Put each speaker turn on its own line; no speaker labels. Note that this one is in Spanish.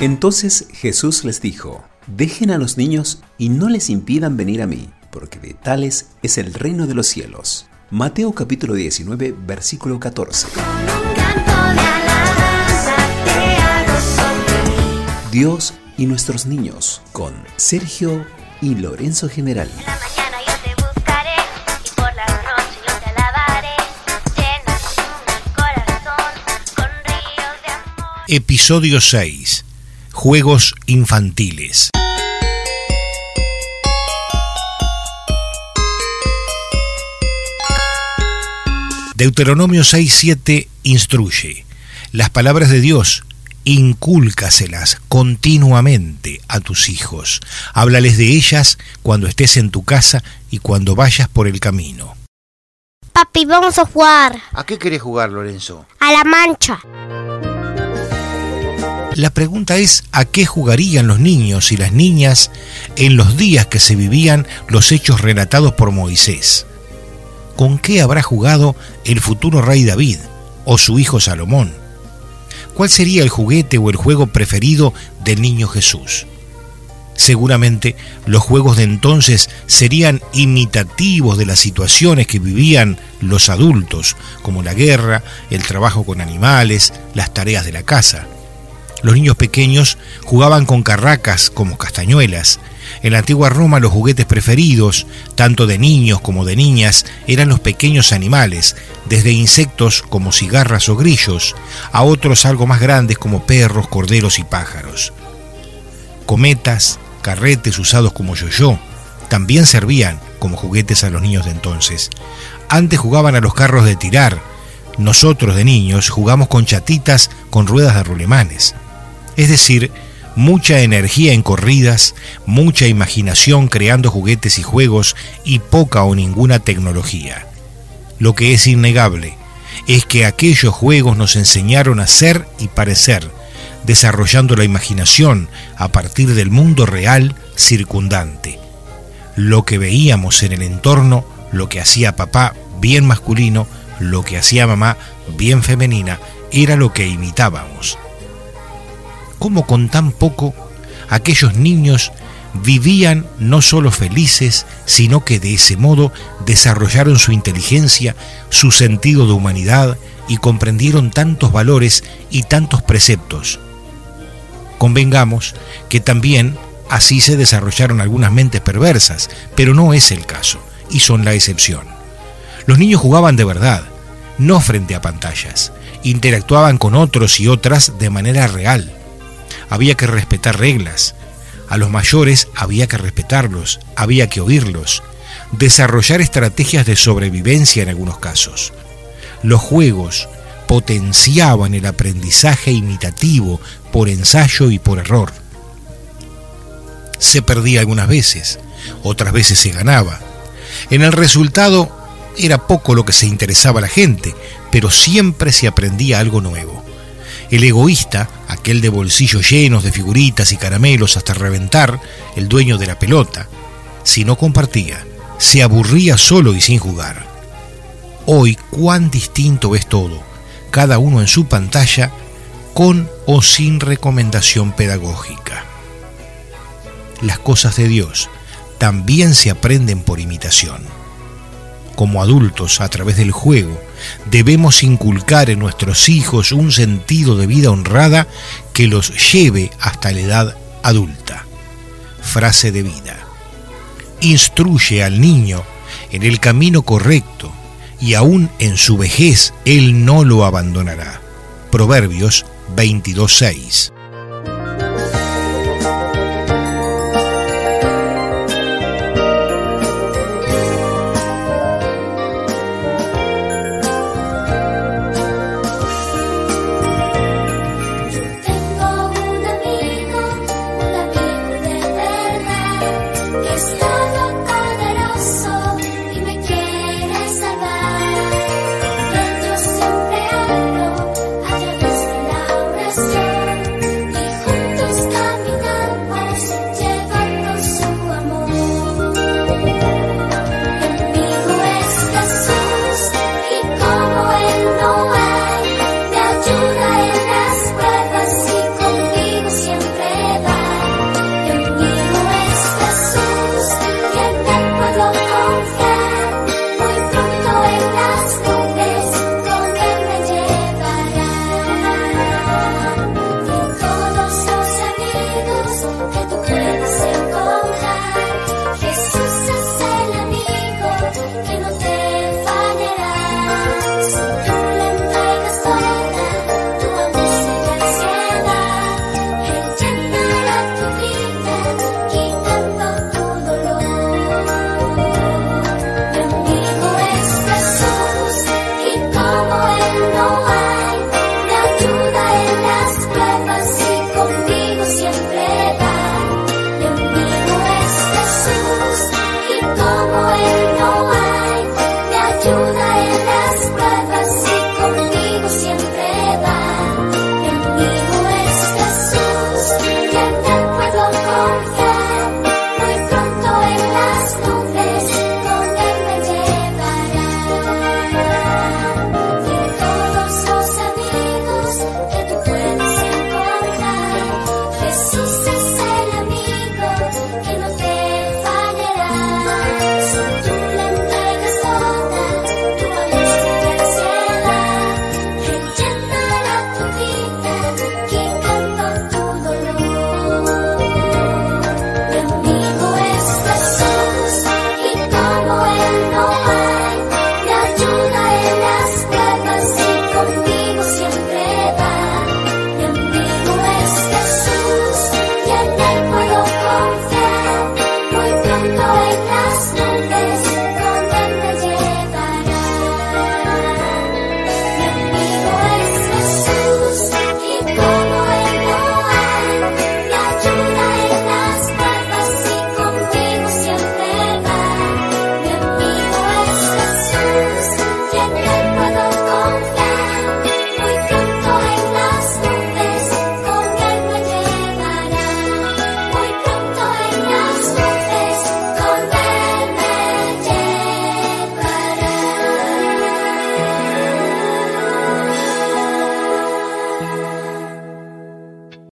Entonces Jesús les dijo, dejen a los niños y no les impidan venir a mí, porque de tales es el reino de los cielos. Mateo capítulo 19, versículo 14. Dios y nuestros niños con Sergio y Lorenzo General.
Episodio 6. Juegos infantiles. Deuteronomio 6.7 instruye. Las palabras de Dios incúlcaselas continuamente a tus hijos. Háblales de ellas cuando estés en tu casa y cuando vayas por el camino.
Papi, vamos a jugar.
¿A qué querés jugar, Lorenzo?
A la mancha.
La pregunta es a qué jugarían los niños y las niñas en los días que se vivían los hechos relatados por Moisés. ¿Con qué habrá jugado el futuro rey David o su hijo Salomón? ¿Cuál sería el juguete o el juego preferido del niño Jesús? Seguramente los juegos de entonces serían imitativos de las situaciones que vivían los adultos, como la guerra, el trabajo con animales, las tareas de la casa. Los niños pequeños jugaban con carracas como castañuelas. En la antigua Roma los juguetes preferidos, tanto de niños como de niñas, eran los pequeños animales, desde insectos como cigarras o grillos, a otros algo más grandes como perros, corderos y pájaros. Cometas, carretes usados como yo-yo, también servían como juguetes a los niños de entonces. Antes jugaban a los carros de tirar, nosotros de niños jugamos con chatitas con ruedas de rulemanes. Es decir, mucha energía en corridas, mucha imaginación creando juguetes y juegos y poca o ninguna tecnología. Lo que es innegable es que aquellos juegos nos enseñaron a ser y parecer, desarrollando la imaginación a partir del mundo real circundante. Lo que veíamos en el entorno, lo que hacía papá bien masculino, lo que hacía mamá bien femenina, era lo que imitábamos cómo con tan poco aquellos niños vivían no solo felices, sino que de ese modo desarrollaron su inteligencia, su sentido de humanidad y comprendieron tantos valores y tantos preceptos. Convengamos que también así se desarrollaron algunas mentes perversas, pero no es el caso, y son la excepción. Los niños jugaban de verdad, no frente a pantallas, interactuaban con otros y otras de manera real, había que respetar reglas. A los mayores había que respetarlos, había que oírlos, desarrollar estrategias de sobrevivencia en algunos casos. Los juegos potenciaban el aprendizaje imitativo por ensayo y por error. Se perdía algunas veces, otras veces se ganaba. En el resultado era poco lo que se interesaba a la gente, pero siempre se aprendía algo nuevo. El egoísta, aquel de bolsillos llenos de figuritas y caramelos hasta reventar, el dueño de la pelota, si no compartía, se aburría solo y sin jugar. Hoy cuán distinto es todo, cada uno en su pantalla, con o sin recomendación pedagógica. Las cosas de Dios también se aprenden por imitación como adultos a través del juego, debemos inculcar en nuestros hijos un sentido de vida honrada que los lleve hasta la edad adulta. Frase de vida. Instruye al niño en el camino correcto y aún en su vejez él no lo abandonará. Proverbios 22.6